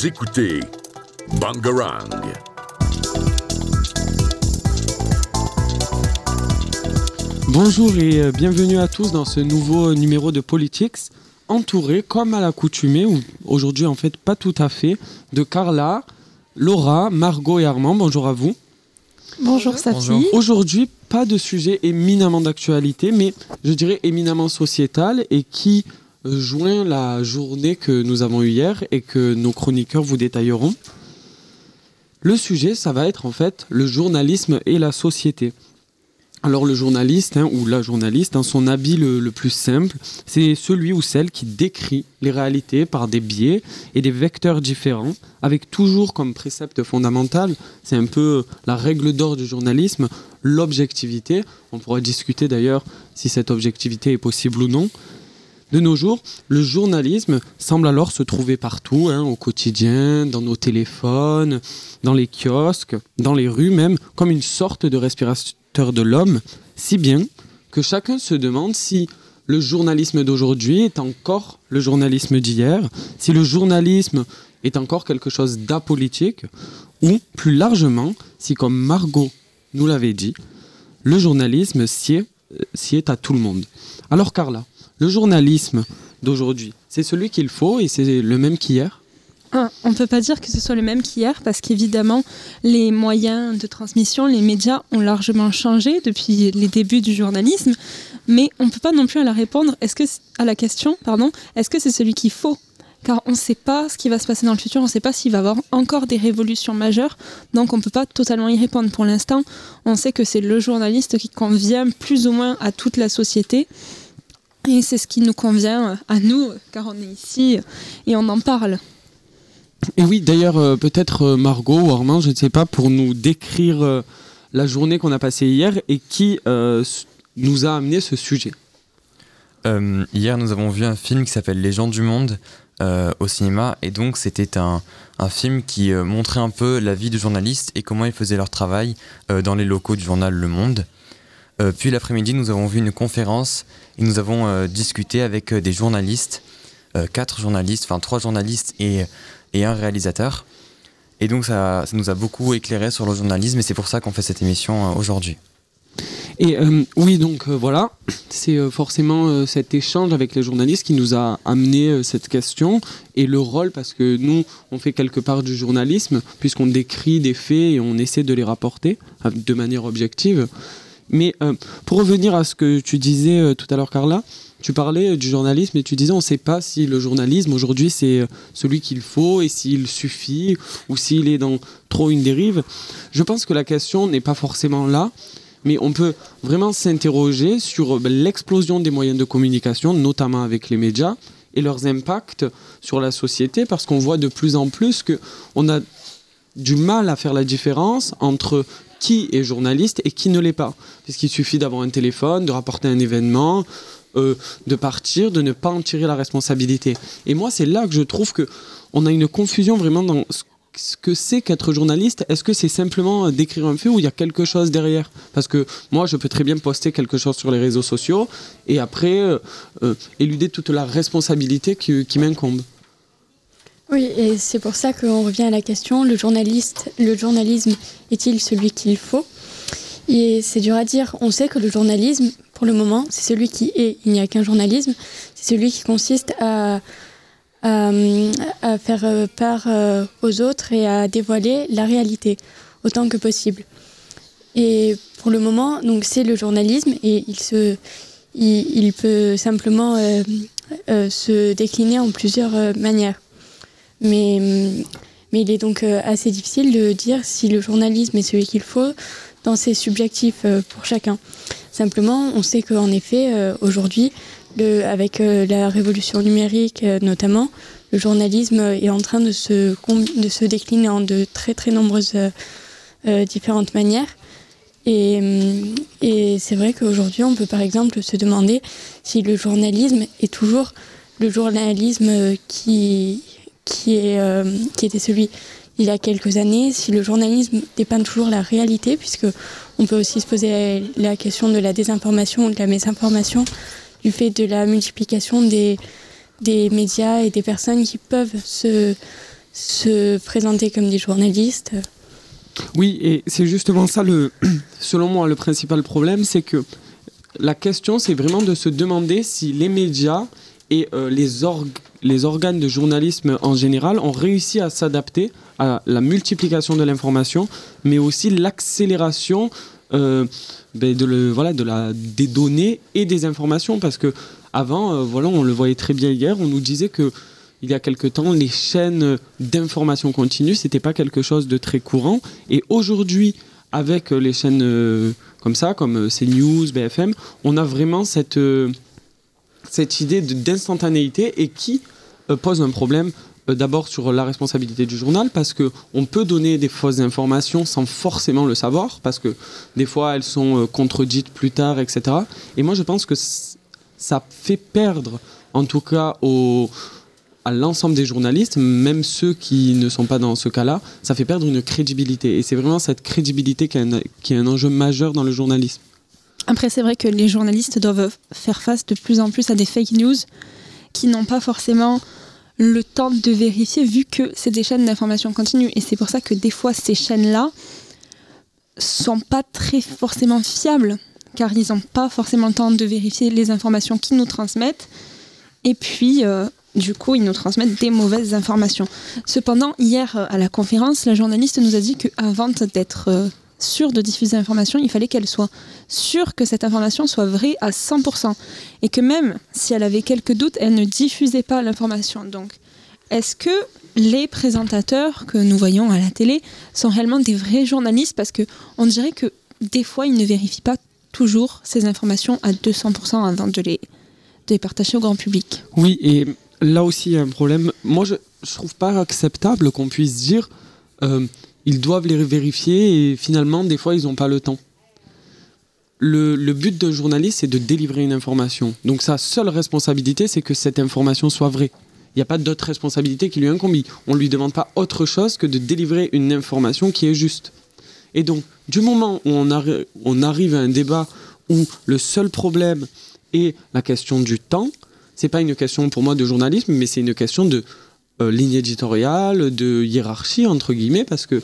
Vous écoutez Bangarang. Bonjour et euh, bienvenue à tous dans ce nouveau numéro de Politics, entouré comme à l'accoutumée, ou aujourd'hui en fait pas tout à fait, de Carla, Laura, Margot et Armand. Bonjour à vous. Bonjour Safi. Aujourd'hui, pas de sujet éminemment d'actualité, mais je dirais éminemment sociétal et qui euh, joint la journée que nous avons eue hier et que nos chroniqueurs vous détailleront. Le sujet, ça va être en fait le journalisme et la société. Alors le journaliste hein, ou la journaliste, dans son habit le, le plus simple, c'est celui ou celle qui décrit les réalités par des biais et des vecteurs différents, avec toujours comme précepte fondamental, c'est un peu la règle d'or du journalisme, l'objectivité. On pourra discuter d'ailleurs si cette objectivité est possible ou non. De nos jours, le journalisme semble alors se trouver partout, hein, au quotidien, dans nos téléphones, dans les kiosques, dans les rues même, comme une sorte de respirateur de l'homme, si bien que chacun se demande si le journalisme d'aujourd'hui est encore le journalisme d'hier, si le journalisme est encore quelque chose d'apolitique, ou plus largement, si comme Margot nous l'avait dit, le journalisme s'y est, est à tout le monde. Alors Carla, le journalisme d'aujourd'hui, c'est celui qu'il faut et c'est le même qu'hier? Ah, On ne peut pas dire que ce soit le même qu'hier parce qu'évidemment, les moyens de transmission, les médias ont largement changé depuis les débuts du journalisme, mais on ne peut pas non plus à la répondre. Est-ce que, à la question, pardon, est-ce que c'est celui qu'il faut? Car on ne sait pas ce qui va se passer dans le futur, on ne sait pas s'il va y avoir encore des révolutions majeures, donc on ne peut pas totalement y répondre. Pour l'instant, on sait que c'est le journaliste qui convient plus ou moins à toute la société, et c'est ce qui nous convient à nous, car on est ici et on en parle. Et oui, d'ailleurs, euh, peut-être euh, Margot ou Armand, je ne sais pas, pour nous décrire euh, la journée qu'on a passée hier et qui nous a amené ce sujet. hier, nous avons vu un film qui s'appelle Les gens du monde au cinéma, et donc c'était un, un, film qui montrait un peu la vie du journaliste et comment ils faisaient leur travail dans les locaux du journal Le Monde. Euh, puis l'après-midi, nous avons vu une conférence et nous avons euh, discuté avec euh, des journalistes, quatre journalistes, enfin trois journalistes et, et un réalisateur. Et donc ça, ça, nous a beaucoup éclairé sur le journalisme et c'est pour ça qu'on fait cette émission aujourd'hui. Et oui, donc voilà, c'est forcément cet échange avec les journalistes qui nous a amené cette question et le rôle, parce que nous, on fait quelque part du journalisme, puisqu'on décrit des faits et on essaie de les rapporter de manière objective. Mais euh, pour revenir à ce que tu disais euh, tout à l'heure, Carla, tu parlais du journalisme et tu disais on ne sait pas si le journalisme aujourd'hui c'est celui qu'il faut et s'il suffit ou s'il est dans trop une dérive. Je pense que la question n'est pas forcément là, mais on peut vraiment s'interroger sur ben, l'explosion des moyens de communication, notamment avec les médias, et leurs impacts sur la société, parce qu'on voit de plus en plus qu'on a du mal à faire la différence entre qui est journaliste et qui ne l'est pas. Puisqu'il suffit d'avoir un téléphone, de rapporter un événement, euh, de partir, de ne pas en tirer la responsabilité. Et moi, c'est là que je trouve que on a une confusion vraiment dans ce que c'est qu'être journaliste. Est-ce que c'est simplement d'écrire un fait ou il y a quelque chose derrière? Parce que moi, je peux très bien poster quelque chose sur les réseaux sociaux et après euh, euh, éluder toute la responsabilité qui m'incombe. Oui, et c'est pour ça qu'on revient à la question, le, journaliste, le journalisme est-il celui qu'il faut? Et c'est dur à dire. On sait que le journalisme, pour le moment, c'est celui qui est. Il n'y a qu'un journalisme. C'est celui qui consiste à, à, à faire part euh, aux autres et à dévoiler la réalité autant que possible. Et pour le moment, donc c'est le journalisme et il, se, il, peut simplement euh, euh, se décliner en plusieurs euh, manières. Mais, mais il est donc euh, assez difficile de dire si le journalisme est celui qu'il faut dans ses subjectifs euh, pour chacun. Simplement, on sait qu'en effet, euh, aujourd'hui, avec la révolution numérique notamment, le journalisme est en train de se, de se décliner en de très très nombreuses différentes manières. Et, et c'est vrai qu'aujourd'hui, on peut par exemple se demander si le journalisme est toujours le journalisme qui, euh, qui était celui il y a quelques années, si le journalisme dépeint toujours la réalité, puisque on peut aussi se poser la question de la désinformation ou de la mésinformation, du fait de la multiplication des, médias et des personnes qui peuvent se, se présenter comme des journalistes. Oui, et c'est justement ça, selon moi, le principal problème, c'est que la question, c'est vraiment de se demander si les médias et euh, les, les organes de journalisme en général ont réussi à s'adapter à la multiplication de l'information, mais aussi l'accélération euh, ben, de, la, des données et des informations. Parce que avant, euh, voilà, on le voyait très bien hier, on nous disait que il y a quelque temps, les chaînes d'information continue, c'était pas quelque chose de très courant. Et aujourd'hui, avec les chaînes euh, comme ça, comme CNews, BFM, on a vraiment cette, cette idée d'instantanéité et qui pose un problème euh, d'abord sur la responsabilité du journal parce que on peut donner des fausses informations sans forcément le savoir parce que des fois elles sont euh, contredites plus tard, etc. Et moi je pense que ça fait perdre, en tout cas au, à l'ensemble des journalistes, même ceux qui ne sont pas dans ce cas-là, ça fait perdre une crédibilité. Et c'est vraiment cette crédibilité qui est un enjeu majeur dans le journalisme. Après, c'est vrai que les journalistes doivent faire face de plus en plus à des fake news qui n'ont pas forcément le temps de vérifier vu que c'est des chaînes d'information continue. Et c'est pour ça que des fois, ces chaînes-là sont pas très forcément fiables car ils n'ont pas forcément le temps de vérifier les informations qu'ils nous transmettent. Et puis, euh, du coup, ils nous transmettent des mauvaises informations. Cependant, hier, à la conférence, la journaliste nous a dit qu'avant d'être euh, sûre de diffuser l'information, il fallait qu'elle soit sûre que cette information soit vraie à 100%. Et que même si elle avait quelques doutes, elle ne diffusait pas l'information. Donc, est-ce que les présentateurs que nous voyons à la télé sont réellement des vrais journalistes? Parce que on dirait que des fois, ils ne vérifient pas toujours ces informations à 200% avant de les, de partager au grand public. Oui, et là aussi, il y a un problème. Moi, je ne trouve pas acceptable qu'on puisse dire... Euh, ils doivent les vérifier et finalement, des fois, ils n'ont pas le temps. Le, but d'un journaliste, c'est de délivrer une information. Donc sa seule responsabilité, c'est que cette information soit vraie. Il n'y a pas d'autre responsabilité qui lui incombe. On ne lui demande pas autre chose que de délivrer une information qui est juste. Et donc, du moment où on, on arrive à un débat où le seul problème est la question du temps, c'est pas une question pour moi de journalisme, mais c'est une question de euh, ligne éditoriale, de hiérarchie, entre guillemets, parce que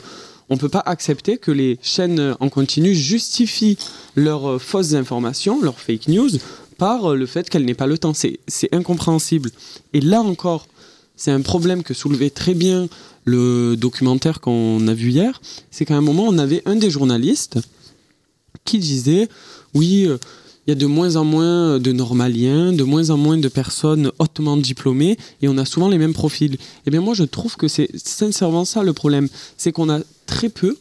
on ne peut pas accepter que les chaînes en continu justifient leurs euh, fausses informations, leurs fake news, par euh, le fait qu'elles n'aient pas le temps. C'est incompréhensible. Et là encore, c'est un problème que soulevait très bien le documentaire qu'on a vu hier. C'est qu'à un moment, on avait un des journalistes qui disait, oui, il y a de moins en moins de normaliens, de moins en moins de personnes hautement diplômées, et on a souvent les mêmes profils. Et eh bien moi, je trouve que c'est sincèrement ça le problème, c'est qu'on a très peu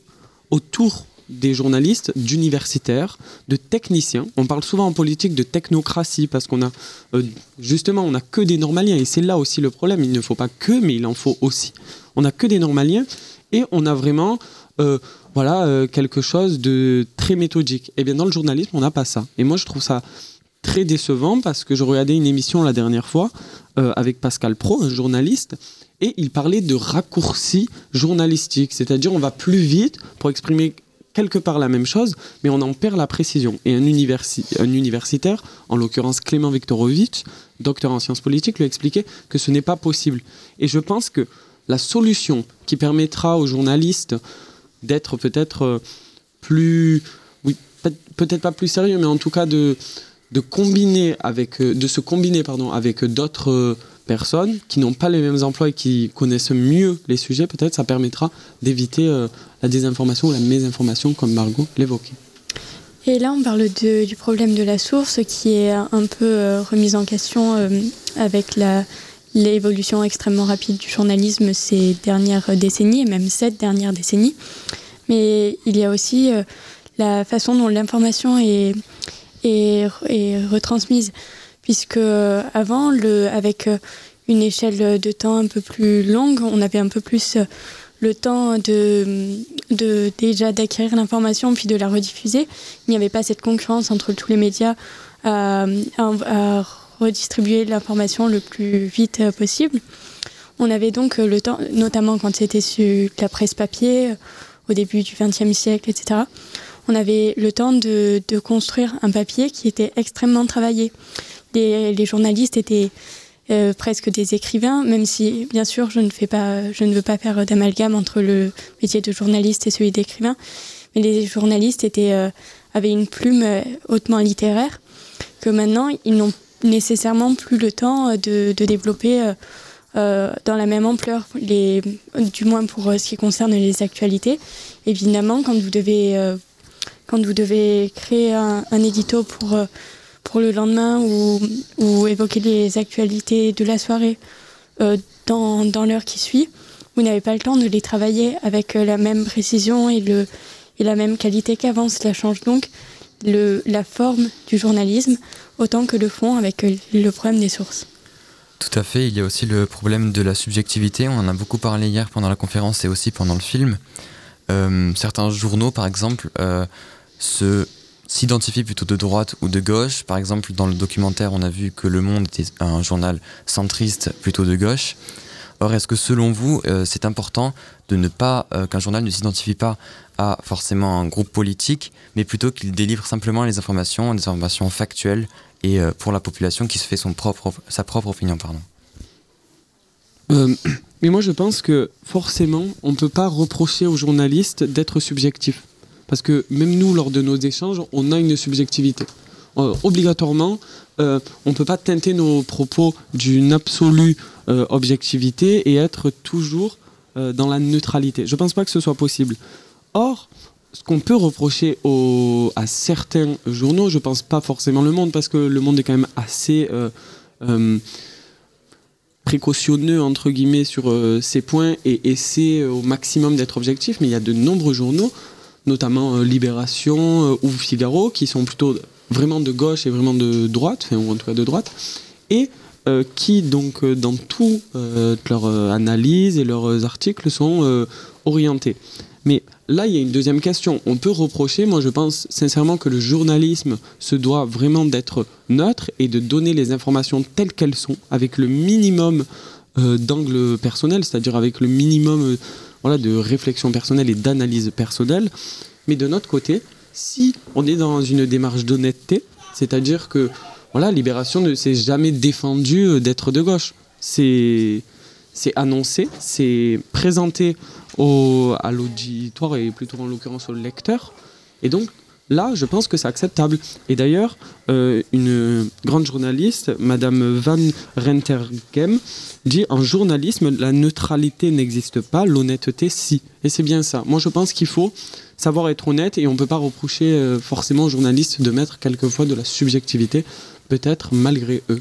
autour des journalistes, d'universitaires, de techniciens. On parle souvent en politique de technocratie parce qu'on a euh, justement on a que des normaliens et c'est là aussi le problème. Il ne faut pas que, mais il en faut aussi. On a que des normaliens et on a vraiment euh, voilà, euh, quelque chose de très méthodique. Et eh bien dans le journalisme, on n'a pas ça. Et moi, je trouve ça très décevant parce que je regardais une émission la dernière fois euh, avec Pascal Pro, un journaliste, et il parlait de raccourcis journalistiques, c'est-à-dire on va plus vite pour exprimer quelque part la même chose, mais on en perd la précision. Et un, un universitaire, en l'occurrence Clément Viktorovitch, docteur en sciences politiques, lui expliquait que ce n'est pas possible. Et je pense que la solution qui permettra aux journalistes d'être peut-être euh, plus, oui, peut-être pas plus sérieux, mais en tout cas de, de combiner avec, euh, de se combiner pardon, avec d'autres euh, personnes qui n'ont pas les mêmes emplois et qui connaissent mieux les sujets, peut-être ça permettra d'éviter la désinformation ou la mésinformation, comme Margot l'évoquait. Et là, on parle du problème de la source qui est un peu remise en question avec la, l'évolution extrêmement rapide du journalisme ces dernières décennies, et même cette dernière décennie. Mais il y a aussi euh, la façon dont l'information est, est, retransmise, puisque euh, avant, le, avec euh, une échelle de temps un peu plus longue, on avait un peu plus le temps de, de déjà d'acquérir l'information puis de la rediffuser. Il n'y avait pas cette concurrence entre tous les médias à, à redistribuer l'information le plus vite euh, possible. On avait donc euh, le temps, notamment quand c'était sur la presse papier, euh, au début du XXe siècle, etc., on avait le temps de, de, construire un papier qui était extrêmement travaillé. Les, journalistes étaient presque des écrivains, même si bien sûr je ne fais pas, je ne veux pas faire d'amalgame entre le métier de journaliste et celui d'écrivain, mais les journalistes étaient, avaient une plume hautement littéraire que maintenant ils n'ont nécessairement plus le temps de, de développer dans la même ampleur, les, du moins pour ce qui concerne les actualités. Évidemment, quand vous devez, quand vous devez créer un, un édito pour pour le lendemain ou, ou, évoquer les actualités de la soirée euh, dans, dans l'heure qui suit, vous n'avez pas le temps de les travailler avec euh, la même précision et, le, et la même qualité qu'avant. Cela change donc le, la forme du journalisme autant que le fond avec euh, le problème des sources. Tout à fait, il y a aussi le problème de la subjectivité, on en a beaucoup parlé hier pendant la conférence et aussi pendant le film. Euh, certains journaux, par exemple, euh, se s'identifie plutôt de droite ou de gauche. Par exemple, dans le documentaire, on a vu que Le Monde était un journal centriste plutôt de gauche. Or, est-ce que selon vous, euh, c'est important de ne pas euh, qu'un journal ne s'identifie pas à forcément un groupe politique, mais plutôt qu'il délivre simplement les informations, des informations factuelles et euh, pour la population qui se fait son propre, sa propre opinion, mais moi, je pense que forcément, on ne peut pas reprocher aux journalistes d'être subjectifs. Parce que même nous, lors de nos échanges, on a une subjectivité. Obligatoirement, euh, on ne peut pas teinter nos propos d'une absolue euh, objectivité et être toujours euh, dans la neutralité. Je ne pense pas que ce soit possible. Or, ce qu'on peut reprocher à certains journaux, je ne pense pas forcément Le Monde, parce que Le Monde est quand même assez précautionneux, entre guillemets, sur euh, ces points et essaie au maximum d'être objectif, mais il y a de nombreux journaux notamment Libération ou Figaro, qui sont plutôt vraiment de gauche et vraiment de droite, ou en tout cas de droite, et euh, qui donc euh, dans toutes euh, leurs euh, analyses et leurs articles sont orientés. Mais là, il y a une deuxième question. On peut reprocher, moi je pense sincèrement que le journalisme se doit vraiment d'être neutre et de donner les informations telles qu'elles sont, avec le minimum d'angle personnel, c'est-à-dire avec le minimum de réflexion personnelle et d'analyse personnelle. Mais de notre côté, si on est dans une démarche d'honnêteté, c'est-à-dire que voilà, Libération ne s'est jamais défendu euh, d'être de gauche. C'est c'est annoncé, c'est présenté au, à l'auditoire et plutôt en l'occurrence au lecteur. Et donc là, je pense que c'est acceptable. Et d'ailleurs, euh, une grande journaliste, Madame Van Rentergem, dit en journalisme, la neutralité n'existe pas, l'honnêteté si. Et c'est bien ça. Moi, je pense qu'il faut savoir être honnête et on ne peut pas reprocher euh, forcément aux journalistes de mettre quelquefois de la subjectivité, peut-être malgré eux.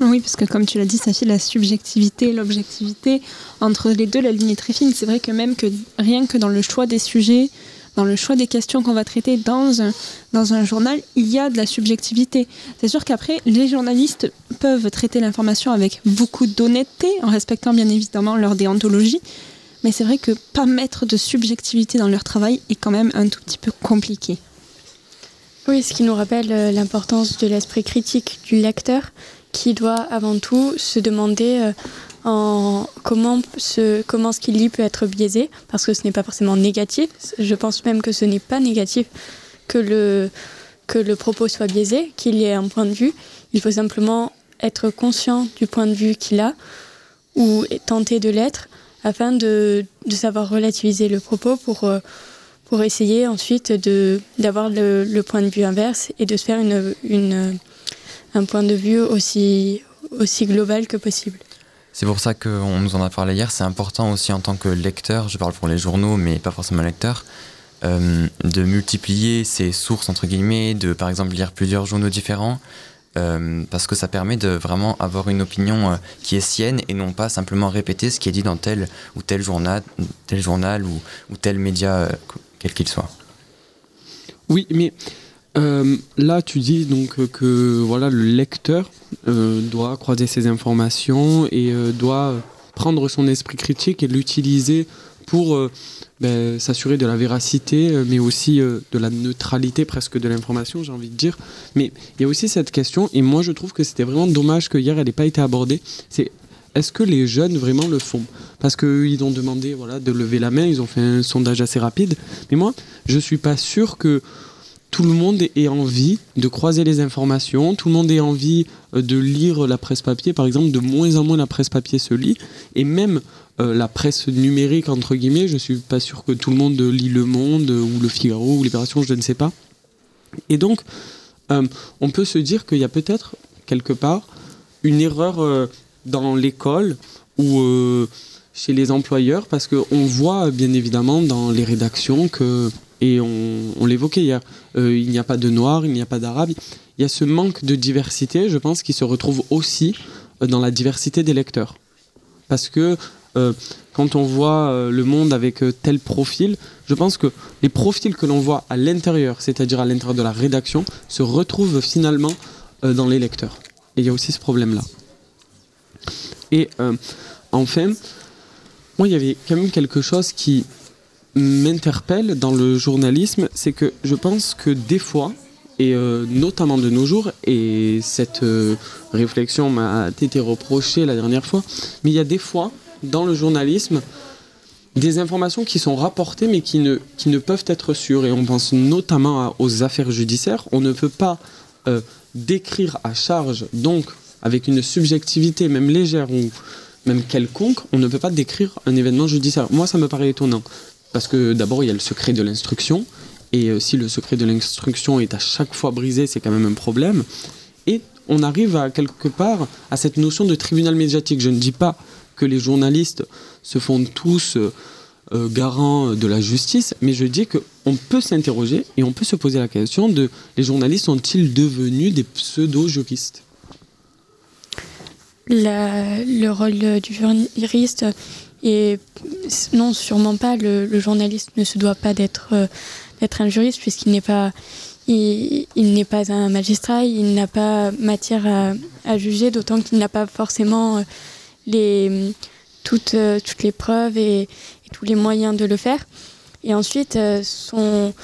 Oui, parce que comme tu l'as dit, ça fait la subjectivité, l'objectivité. Entre les deux, la ligne est très fine. C'est vrai que même que rien que dans le choix des sujets, dans le choix des questions qu'on va traiter dans un, journal, il y a de la subjectivité. C'est sûr qu'après, les journalistes peuvent traiter l'information avec beaucoup d'honnêteté, en respectant bien évidemment leur déontologie. Mais c'est vrai que pas mettre de subjectivité dans leur travail est quand même un tout petit peu compliqué. Oui, ce qui nous rappelle euh, l'importance de l'esprit critique du lecteur qui doit avant tout se demander euh, en comment, ce, comment ce qu'il lit peut être biaisé, parce que ce n'est pas forcément négatif. Je pense même que ce n'est pas négatif que le, que le propos soit biaisé, qu'il y ait un point de vue. Il faut simplement être conscient du point de vue qu'il a ou tenter de l'être afin de, de savoir relativiser le propos pour, euh, pour essayer ensuite d'avoir le, le point de vue inverse et de se faire une, une, un point de vue aussi, aussi global que possible. C'est pour ça qu'on nous en a parlé hier. C'est important aussi en tant que lecteur, je parle pour les journaux, mais pas forcément lecteur, euh, de multiplier ses sources, entre guillemets, de par exemple lire plusieurs journaux différents, euh, parce que ça permet de vraiment avoir une opinion euh, qui est sienne et non pas simplement répéter ce qui est dit dans tel ou tel journal, tel journal ou, tel média, quel qu'il soit. Oui, mais euh, là, tu dis donc que voilà, le lecteur euh, doit croiser ses informations et euh, doit prendre son esprit critique et l'utiliser pour ben, s'assurer de la véracité, mais aussi de la neutralité presque de l'information, j'ai envie de dire. Mais il y a aussi cette question, et moi je trouve que c'était vraiment dommage que hier elle n'ait pas été abordée. C'est est-ce que les jeunes vraiment le font? Parce qu'ils ont demandé voilà, de lever la main, ils ont fait un sondage assez rapide. Mais moi, je suis pas sûr que tout le monde ait envie de croiser les informations, tout le monde ait envie euh, de lire la presse papier, par exemple, de moins en moins la presse papier se lit, et même euh, la presse numérique, entre guillemets, je suis pas sûr que tout le monde lit Le Monde, ou Le Figaro, ou Libération, je ne sais pas. Et donc, euh, on peut se dire qu'il y a peut-être, quelque part, une erreur dans l'école ou chez les employeurs, parce qu'on voit bien évidemment dans les rédactions que et on, l'évoquait hier, euh, il n'y a pas de noirs, il n'y a pas d'arabes. Il y a ce manque de diversité, je pense, qui se retrouve aussi euh, dans la diversité des lecteurs. Parce que euh, quand on voit le monde avec tel profil, je pense que les profils que l'on voit à l'intérieur, c'est-à-dire à, l'intérieur de la rédaction, se retrouvent finalement dans les lecteurs. Et il y a aussi ce problème-là. Et enfin, moi, il y avait quand même quelque chose qui m'interpelle dans le journalisme, c'est que je pense que des fois, et euh, notamment de nos jours, et cette euh, réflexion m'a été reprochée la dernière fois, mais il y a des fois dans le journalisme des informations qui sont rapportées mais qui ne, qui ne peuvent être sûres, et on pense notamment aux affaires judiciaires, on ne peut pas euh, décrire à charge, donc avec une subjectivité même légère ou même quelconque, on ne peut pas décrire un événement judiciaire. Moi, ça me paraît étonnant. Parce que d'abord, il y a le secret de l'instruction. Et euh, si le secret de l'instruction est à chaque fois brisé, c'est quand même un problème. Et on arrive à quelque part à cette notion de tribunal médiatique. Je ne dis pas que les journalistes se font tous euh, euh, garants de la justice, mais je dis qu'on peut s'interroger et on peut se poser la question de les journalistes sont-ils devenus des pseudo-juristes Le rôle du juriste et non, sûrement pas. Le, journaliste ne se doit pas d'être euh, un juriste puisqu'il n'est pas il, n'est pas un magistrat, il n'a pas matière à, juger, d'autant qu'il n'a pas forcément euh, les, toutes, euh, toutes les preuves et, tous les moyens de le faire. Et ensuite, son,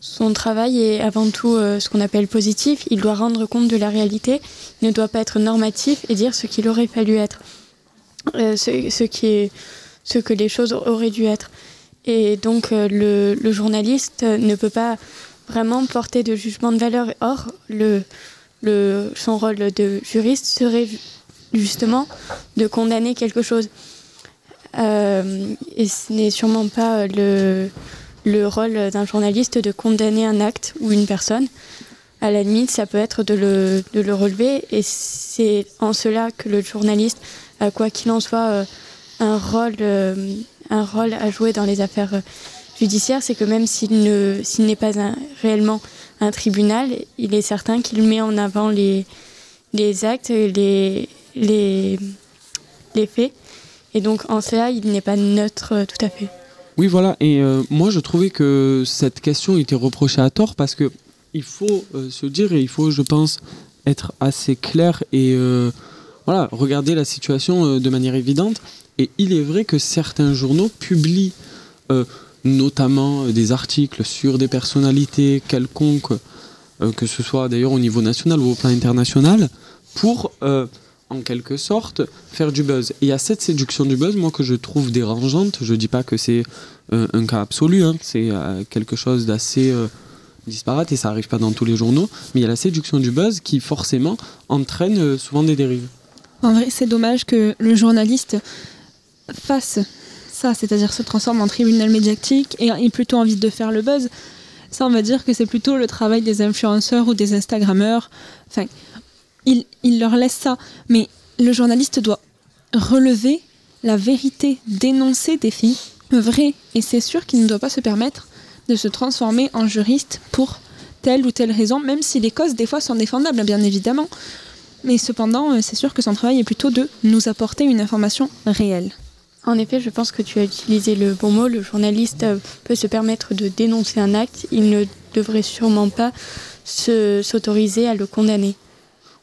son travail est avant tout ce qu'on appelle positif. Il doit rendre compte de la réalité, il ne doit pas être normatif et dire ce qu'il aurait fallu être. ce, ce, qui est ce que les choses auraient dû être. Et donc euh, le, journaliste ne peut pas vraiment porter de jugement de valeur. Or, le, son rôle de juriste serait justement de condamner quelque chose. Euh, et ce n'est sûrement pas le, le rôle d'un journaliste de condamner un acte ou une personne. À la limite, ça peut être de le, de le relever. Et c'est en cela que le journaliste, quoi qu'il en soit, euh, un rôle, euh, un rôle à jouer dans les affaires euh, judiciaires, c'est que même s'il ne, s'il n'est pas réellement un tribunal, il est certain qu'il met en avant les, les actes, les, les, les faits. Et donc en cela, il n'est pas neutre euh, tout à fait. Oui, voilà. Et moi, je trouvais que cette question était reprochée à tort parce que il faut se dire et il faut, je pense, être assez clair et voilà, regarder la situation de manière évidente. Et il est vrai que certains journaux publient euh, notamment euh, des articles sur des personnalités quelconques, euh, que ce soit d'ailleurs au niveau national ou au plan international, pour en quelque sorte faire du buzz. Et il y a cette séduction du buzz, moi, que je trouve dérangeante. Je ne dis pas que c'est un cas absolu, hein. c'est quelque chose d'assez disparate et ça n'arrive pas dans tous les journaux, mais il y a la séduction du buzz qui forcément entraîne souvent des dérives. En vrai, c'est dommage que le journaliste fasse ça, c'est-à-dire se transforme en tribunal médiatique et ait plutôt envie de faire le buzz, ça on va dire que c'est plutôt le travail des influenceurs ou des Instagrammeurs. Enfin, il, leur laisse ça. Mais le journaliste doit relever la vérité, dénoncer des faits vrais. Et c'est sûr qu'il ne doit pas se permettre de se transformer en juriste pour telle ou telle raison, même si les causes des fois sont défendables, bien évidemment. Mais cependant, euh, c'est sûr que son travail est plutôt de nous apporter une information réelle. En effet, je pense que tu as utilisé le bon mot. Le journaliste euh, peut se permettre de dénoncer un acte. Il ne devrait sûrement pas s'autoriser à le condamner.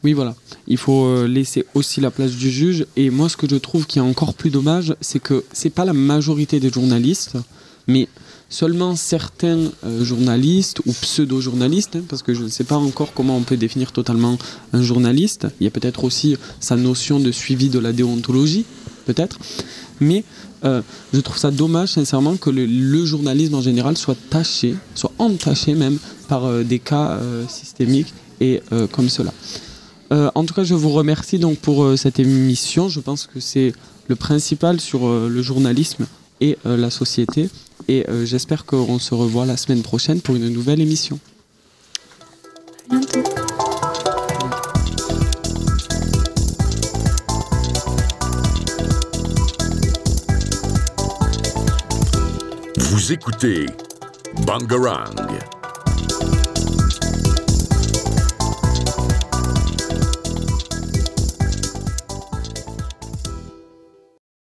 Oui, voilà. Il faut euh, laisser aussi la place du juge. Et moi, ce que je trouve qui est encore plus dommage, c'est que c'est pas la majorité des journalistes, mais seulement certains euh, journalistes ou pseudo-journalistes, hein, parce que je ne sais pas encore comment on peut définir totalement un journaliste. Il y a peut-être aussi sa notion de suivi de la déontologie, peut-être mais Euh, je trouve ça dommage, sincèrement, que le, journalisme en général soit taché, soit entaché même par euh, des cas euh, systémiques et comme cela. En tout cas, je vous remercie donc pour cette émission. Je pense que c'est le principal sur le journalisme et la société. Et j'espère qu'on se revoit la semaine prochaine pour une nouvelle émission. Écoutez Bangarang.